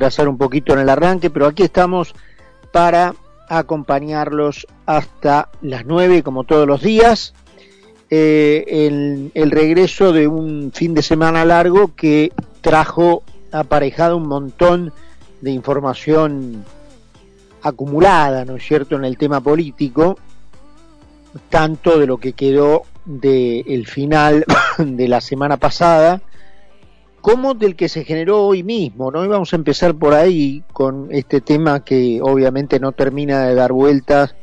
retrasar un poquito en el arranque, pero aquí estamos para acompañarlos hasta las 9, como todos los días. Eh, el, regreso de un fin de semana largo que trajo aparejado un montón de información acumulada, ¿no es cierto?, en el tema político, tanto de lo que quedó del final de la semana pasada, como del que se generó hoy mismo, ¿no? Y vamos a empezar por ahí con este tema que obviamente no termina de dar vueltas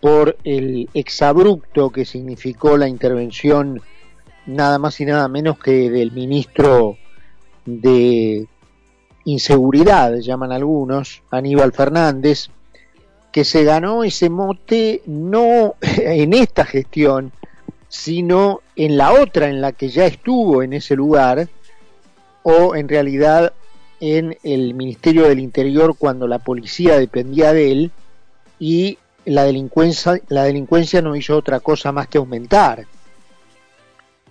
por el exabrupto que significó la intervención nada más y nada menos que del ministro de inseguridad, llaman algunos, Aníbal Fernández, que se ganó ese mote no en esta gestión, sino en la otra en la que ya estuvo en ese lugar, o en realidad en el Ministerio del Interior cuando la policía dependía de él y la delincuencia, la delincuencia no hizo otra cosa más que aumentar.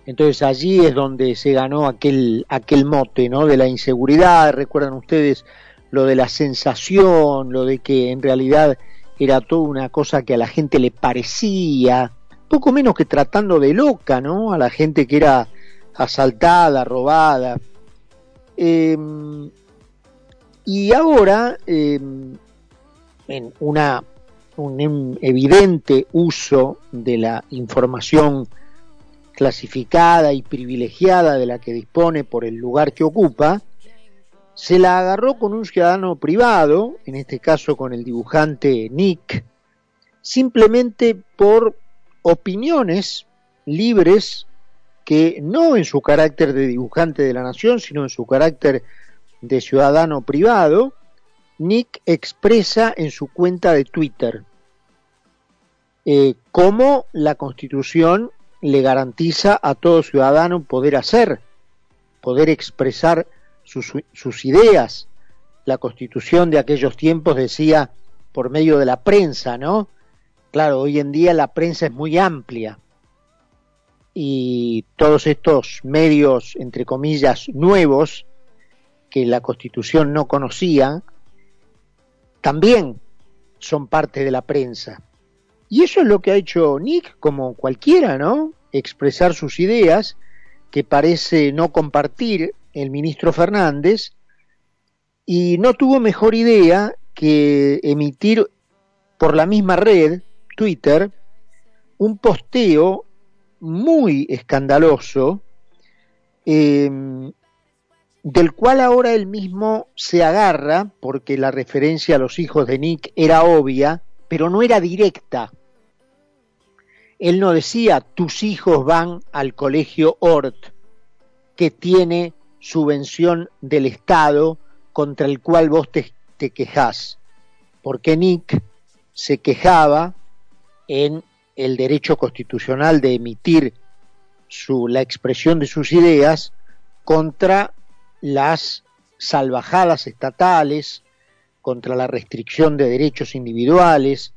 Entonces allí es donde se ganó aquel, aquel mote ¿no? de la inseguridad, recuerdan ustedes lo de la sensación, lo de que en realidad era toda una cosa que a la gente le parecía, poco menos que tratando de loca, ¿no? A la gente que era asaltada, robada. Em, y ahora, em, en una, un evidente uso de la información clasificada y privilegiada de la que dispone por el lugar que ocupa, se la agarró con un ciudadano privado, en este caso con el dibujante Nick, simplemente por opiniones libres que no en su carácter de dibujante de la nación, sino en su carácter de ciudadano privado, Nick expresa en su cuenta de Twitter eh, cómo la Constitución le garantiza a todo ciudadano poder hacer, poder expresar sus, sus ideas. La Constitución de aquellos tiempos decía por medio de la prensa, ¿no? Claro, hoy en día la prensa es muy amplia y todos estos medios, entre comillas, nuevos, que la Constitución no conocía, también son parte de la prensa. Y eso es lo que ha hecho Nick, como cualquiera, ¿no? Expresar sus ideas, que parece no compartir el ministro Fernández, y no tuvo mejor idea que emitir por la misma red, Twitter, un posteo muy escandaloso, em, del cual ahora él mismo se agarra, porque la referencia a los hijos de Nick era obvia, pero no era directa. Él no decía, tus hijos van al colegio Ort, que tiene subvención del Estado contra el cual vos te, te porque Nick se quejaba en el derecho constitucional de emitir su, la expresión de sus ideas contra las salvajadas estatales, contra la restricción de derechos individuales,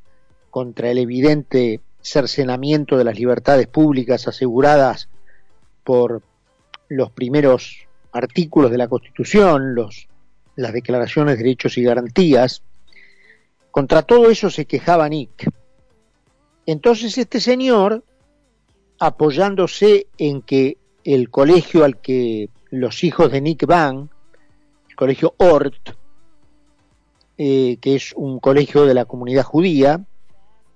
contra el evidente cercenamiento de las libertades públicas aseguradas por los primeros artículos de la Constitución, los, las declaraciones de derechos y garantías. Contra todo eso se quejaba Nick. Entonces este señor, apoyándose en que el colegio al que los hijos de Nick van, el colegio Ort, eh, que es un colegio de la comunidad judía,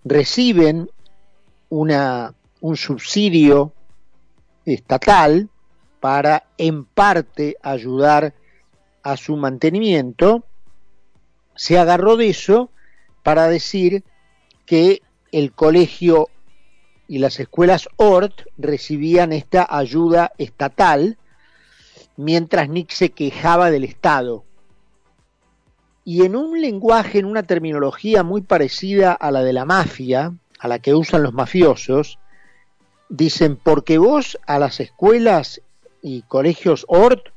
reciben una, un subsidio estatal para en parte ayudar a su mantenimiento, se agarró de eso para decir que el colegio y las escuelas ORT recibían esta ayuda estatal, mientras Nick se quejaba del Estado. Y en un lenguaje, en una terminología muy parecida a la de la mafia, a la que usan los mafiosos, dicen, porque vos a las escuelas y colegios ORT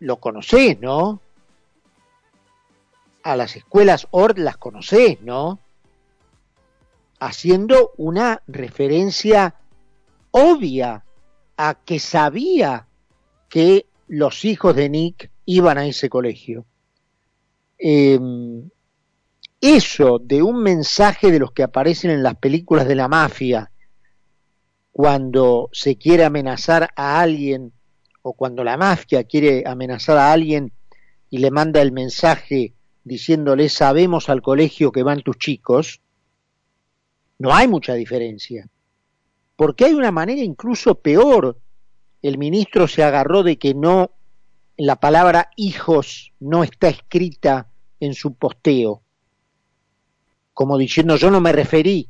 lo conocés, ¿no? A las escuelas ORT las conocés, ¿no? Haciendo una referencia obvia a que sabía que los hijos de Nick iban a ese colegio. em, eso de un mensaje de los que aparecen en las películas de la mafia, cuando se quiere amenazar a alguien o cuando la mafia quiere amenazar a alguien y le manda el mensaje diciéndole sabemos al colegio que van tus chicos, no hay mucha diferencia. Porque hay una manera incluso peor. El ministro se agarró de que no, la palabra hijos no está escrita en su posteo. Como diciendo yo no me referí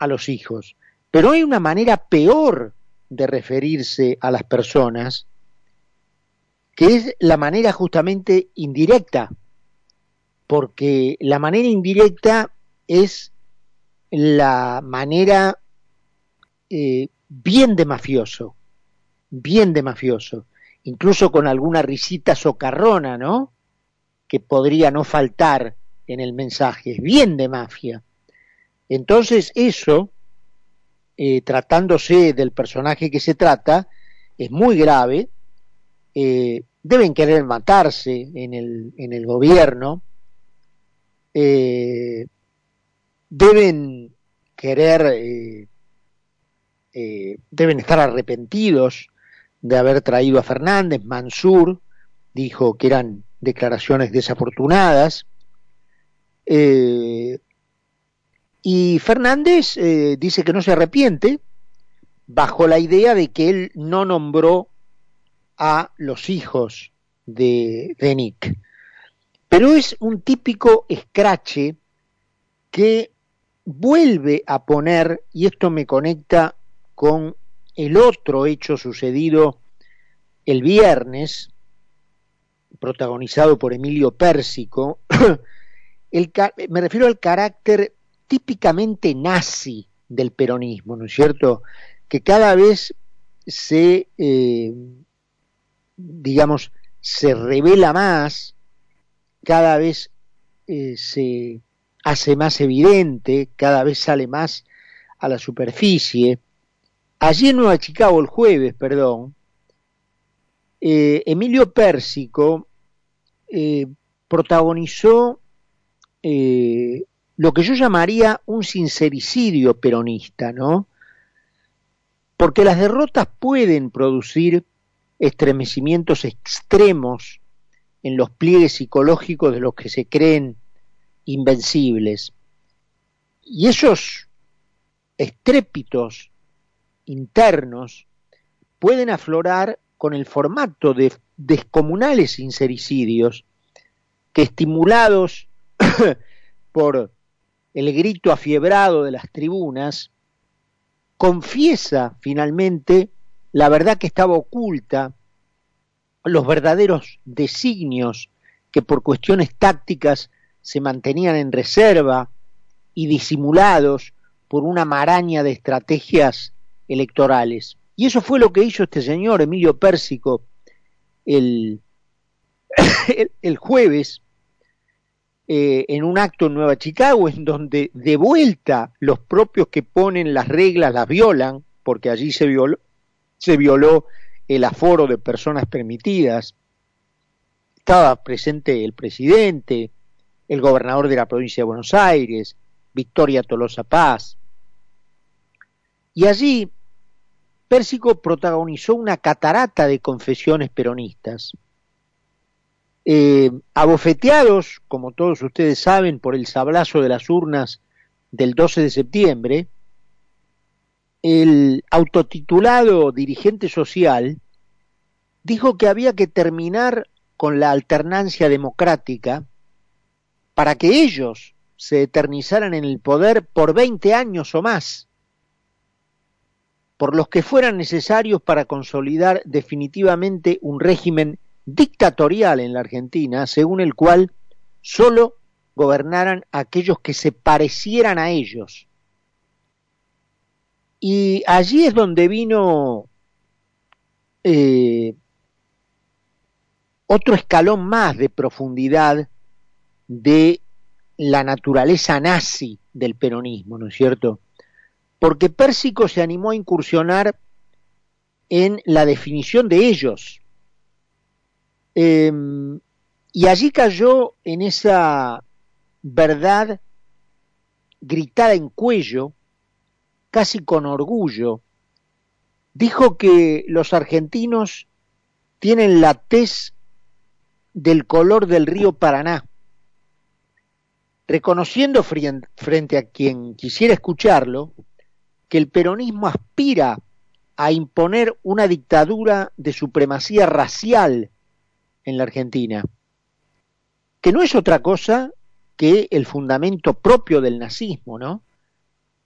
a los hijos. Pero hay una manera peor de referirse a las personas, que es la manera justamente indirecta, porque la manera indirecta es la manera eh, bien de mafioso, bien de mafioso, incluso con alguna risita socarrona, ¿no? Que podría no faltar en el mensaje, bien de mafia. Entonces eso eh, tratándose del personaje que se trata, es muy grave, eh, deben querer matarse en el, en el gobierno, eh, deben querer, deben estar arrepentidos de haber traído a Fernández, Mansur dijo que eran declaraciones desafortunadas, y Fernández eh, dice que no se arrepiente bajo la idea de que él no nombró a los hijos de, de Nick. Pero es un típico escrache que vuelve a poner, y esto me conecta con el otro hecho sucedido el viernes, protagonizado por Emilio Pérsico, el, me refiero al carácter típicamente nazi del peronismo, ¿no es cierto? Que cada vez se, eh, digamos, se revela más, cada vez eh, se hace más evidente, cada vez sale más a la superficie. Allí en Nueva Chicago, el jueves, perdón, eh, Emilio Pérsico protagonizó lo que yo llamaría un sincericidio peronista, ¿no? Porque las derrotas pueden producir estremecimientos extremos en los pliegues psicológicos de los que se creen invencibles. Y esos estrépitos internos pueden aflorar con el formato de descomunales sincericidios que estimulados por el grito afiebrado de las tribunas, confiesa finalmente la verdad que estaba oculta, los verdaderos designios que por cuestiones tácticas se mantenían en reserva y disimulados por una maraña de estrategias electorales. Y eso fue lo que hizo este señor, Emilio Pérsico, el, el, jueves eh, en un acto en Nueva Chicago, en donde de vuelta los propios que ponen las reglas las violan, porque allí se violó, se violó el aforo de personas permitidas. Estaba presente el presidente, el gobernador de la provincia de Buenos Aires, Victoria Tolosa Paz. Y allí Pérsico protagonizó una catarata de confesiones peronistas eh, abofeteados, como todos ustedes saben, por el sablazo de las urnas del 12 de septiembre, el autotitulado dirigente social dijo que había que terminar con la alternancia democrática para que ellos se eternizaran en el poder por 20 años o más, por los que fueran necesarios para consolidar definitivamente un régimen dictatorial en la Argentina, según el cual solo gobernaran aquellos que se parecieran a ellos. Y allí es donde vino eh, otro escalón más de profundidad de la naturaleza nazi del peronismo, ¿no es cierto? Porque Pérsico se animó a incursionar en la definición de ellos, Em, Y allí cayó en esa verdad gritada en cuello, casi con orgullo, dijo que los argentinos tienen la tez del color del río Paraná, reconociendo frente a quien quisiera escucharlo que el peronismo aspira a imponer una dictadura de supremacía racial en la Argentina, que no es otra cosa que el fundamento propio del nazismo, ¿no?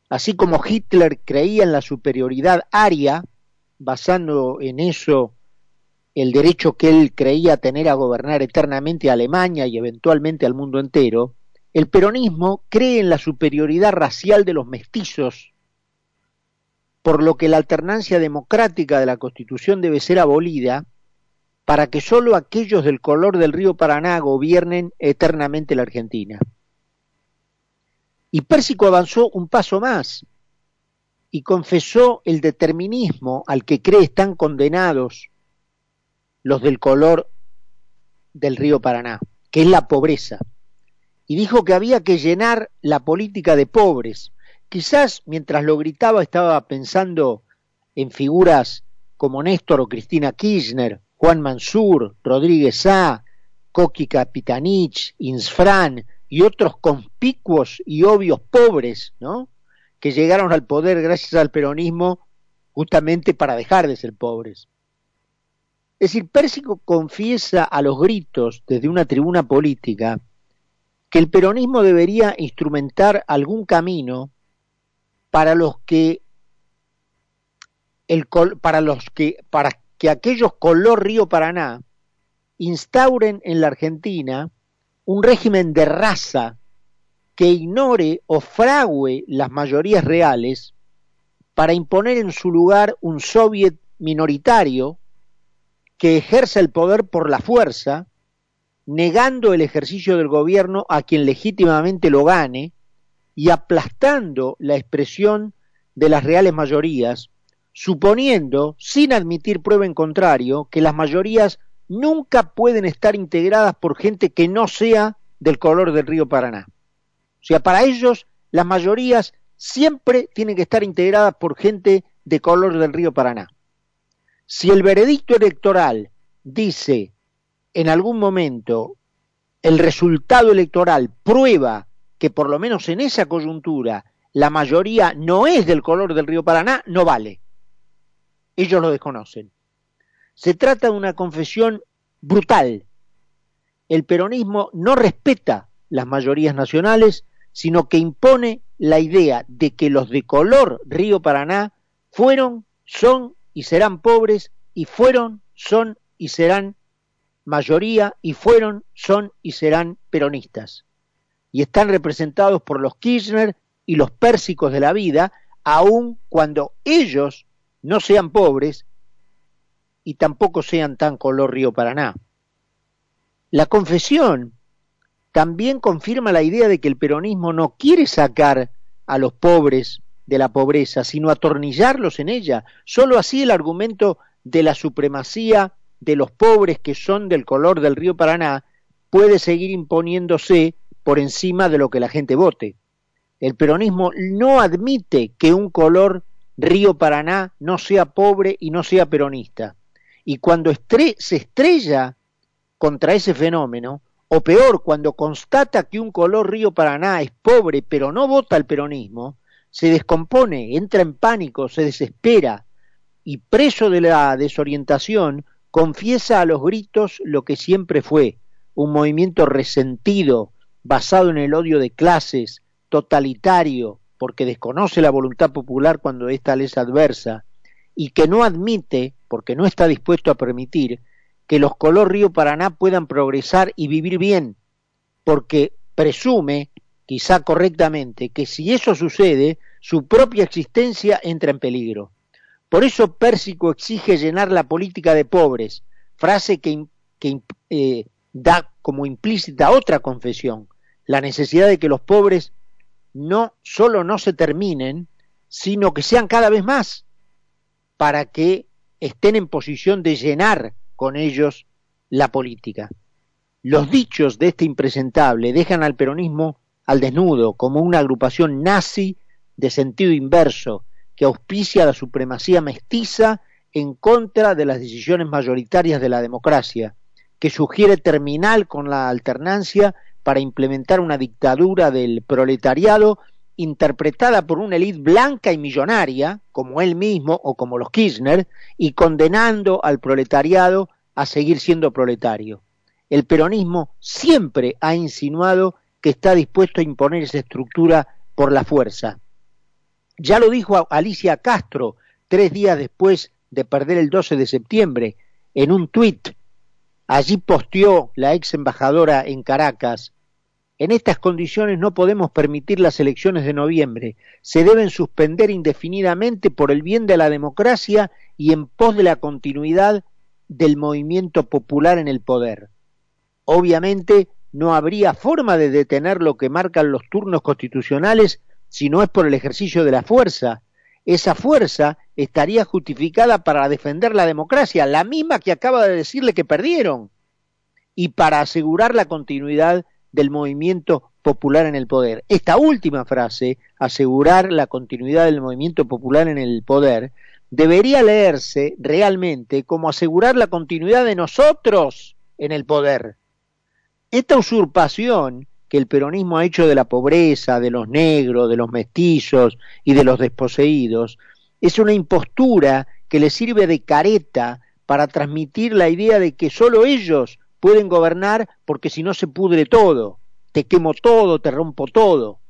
Así como Hitler creía en la superioridad aria, basando en eso el derecho que él creía tener a gobernar eternamente a Alemania y eventualmente al mundo entero, el peronismo cree en la superioridad racial de los mestizos, por lo que la alternancia democrática de la Constitución debe ser abolida para que sólo aquellos del color del río Paraná gobiernen eternamente la Argentina. Y Pérsico avanzó un paso más y confesó el determinismo al que cree están condenados los del color del río Paraná, que es la pobreza y dijo que había que llenar la política de pobres. Quizás mientras lo gritaba estaba pensando en figuras como Néstor o Cristina Kirchner, Juan Mansur, Rodríguez A., Coqui Capitanich, Insfran y otros conspicuos y obvios pobres, ¿no? que llegaron al poder gracias al peronismo justamente para dejar de ser pobres. Es decir, Pérsico confiesa a los gritos desde una tribuna política que el peronismo debería instrumentar algún camino para los que el, para los que para que aquellos color Río Paraná instauren en la Argentina un régimen de raza que ignore o frague las mayorías reales para imponer en su lugar un soviet minoritario que ejerza el poder por la fuerza negando el ejercicio del gobierno a quien legítimamente lo gane y aplastando la expresión de las reales mayorías, suponiendo, sin admitir prueba en contrario, que las mayorías nunca pueden estar integradas por gente que no sea del color del río Paraná. O sea, para ellos las mayorías siempre tienen que estar integradas por gente de color del río Paraná. Si el veredicto electoral dice en algún momento el resultado electoral prueba que por lo menos en esa coyuntura la mayoría no es del color del río Paraná, no vale. Ellos lo desconocen. Se trata de una confesión brutal. El peronismo no respeta las mayorías nacionales, sino que impone la idea de que los de color río Paraná fueron, son y serán pobres y fueron, son y serán mayoría y fueron, son y serán peronistas. Y están representados por los Kirchner y los pérsicos de la vida, aun cuando ellos no sean pobres y tampoco sean tan color Río Paraná. La confesión también confirma la idea de que el peronismo no quiere sacar a los pobres de la pobreza, sino atornillarlos en ella. Solo así el argumento de la supremacía de los pobres que son del color del río Paraná puede seguir imponiéndose por encima de lo que la gente vote. El peronismo no admite que un color río Paraná no sea pobre y no sea peronista. Y cuando se estrella contra ese fenómeno, o peor, cuando constata que un color río Paraná es pobre pero no vota al peronismo, se descompone, entra en pánico, se desespera y preso de la desorientación confiesa a los gritos lo que siempre fue, un movimiento resentido, basado en el odio de clases, totalitario, porque desconoce la voluntad popular cuando ésta les adversa, y que no admite, porque no está dispuesto a permitir, que los color Río Paraná puedan progresar y vivir bien, porque presume, quizá correctamente, que si eso sucede, su propia existencia entra en peligro. Por eso Pérsico exige llenar la política de pobres, frase que, eh, da como implícita otra confesión, la necesidad de que los pobres no solo no se terminen, sino que sean cada vez más, para que estén en posición de llenar con ellos la política. Los dichos de este impresentable dejan al peronismo al desnudo como una agrupación nazi de sentido inverso que auspicia la supremacía mestiza en contra de las decisiones mayoritarias de la democracia, que sugiere terminar con la alternancia para implementar una dictadura del proletariado interpretada por una élite blanca y millonaria, como él mismo o como los Kirchner, y condenando al proletariado a seguir siendo proletario. El peronismo siempre ha insinuado que está dispuesto a imponer esa estructura por la fuerza. Ya lo dijo Alicia Castro tres días después de perder el 12 de septiembre en un tuit. Allí posteó la ex embajadora en Caracas. En estas condiciones no podemos permitir las elecciones de noviembre. Se deben suspender indefinidamente por el bien de la democracia y en pos de la continuidad del movimiento popular en el poder. Obviamente no habría forma de detener lo que marcan los turnos constitucionales si no es por el ejercicio de la fuerza. Esa fuerza estaría justificada para defender la democracia, la misma que acaba de decirle que perdieron, y para asegurar la continuidad del movimiento popular en el poder. Esta última frase, asegurar la continuidad del movimiento popular en el poder, debería leerse realmente como asegurar la continuidad de nosotros en el poder. Esta usurpación que el peronismo ha hecho de la pobreza, de los negros, de los mestizos y de los desposeídos, es una impostura que le sirve de careta para transmitir la idea de que solo ellos pueden gobernar porque si no se pudre todo, te quemo todo, te rompo todo.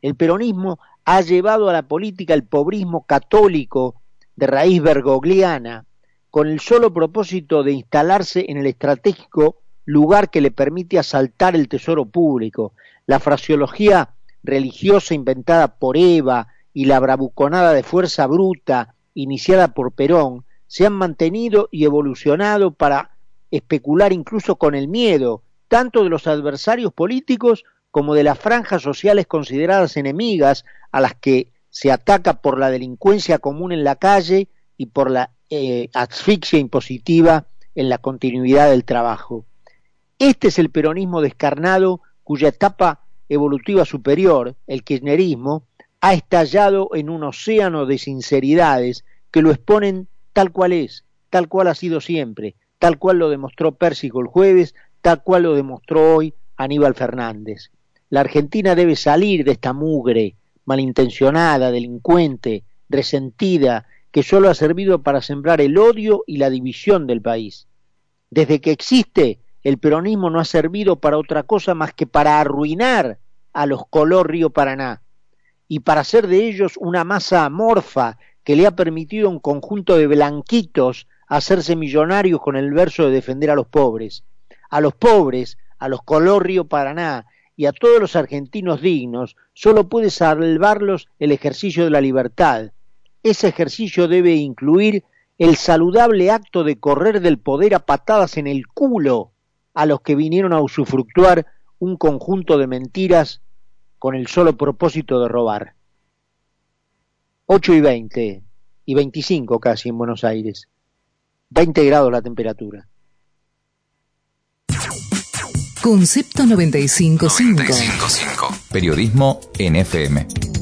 El peronismo ha llevado a la política el pobrismo católico de raíz bergogliana, con el solo propósito de instalarse en el estratégico lugar que le permite asaltar el tesoro público. La fraseología religiosa inventada por Eva y la bravuconada de fuerza bruta iniciada por Perón se han mantenido y evolucionado para especular incluso con el miedo, tanto de los adversarios políticos como de las franjas sociales consideradas enemigas a las que se ataca por la delincuencia común en la calle y por la eh, asfixia impositiva en la continuidad del trabajo. Este es el peronismo descarnado cuya etapa evolutiva superior, el kirchnerismo, ha estallado en un océano de sinceridades que lo exponen tal cual es, tal cual ha sido siempre, tal cual lo demostró Pérsico el jueves, tal cual lo demostró hoy Aníbal Fernández. La Argentina debe salir de esta mugre, malintencionada, delincuente, resentida, que solo ha servido para sembrar el odio y la división del país. Desde que existe, el peronismo no ha servido para otra cosa más que para arruinar a los color Río Paraná y para hacer de ellos una masa amorfa que le ha permitido a un conjunto de blanquitos hacerse millonarios con el verso de defender a los pobres. A los pobres, a los color Río Paraná y a todos los argentinos dignos, solo puede salvarlos el ejercicio de la libertad. Ese ejercicio debe incluir el saludable acto de correr del poder a patadas en el culo a los que vinieron a usufructuar un conjunto de mentiras con el solo propósito de robar. 8 y 20 y 25 casi en Buenos Aires. 20 grados la temperatura. Concepto 955. 955. Periodismo NFM.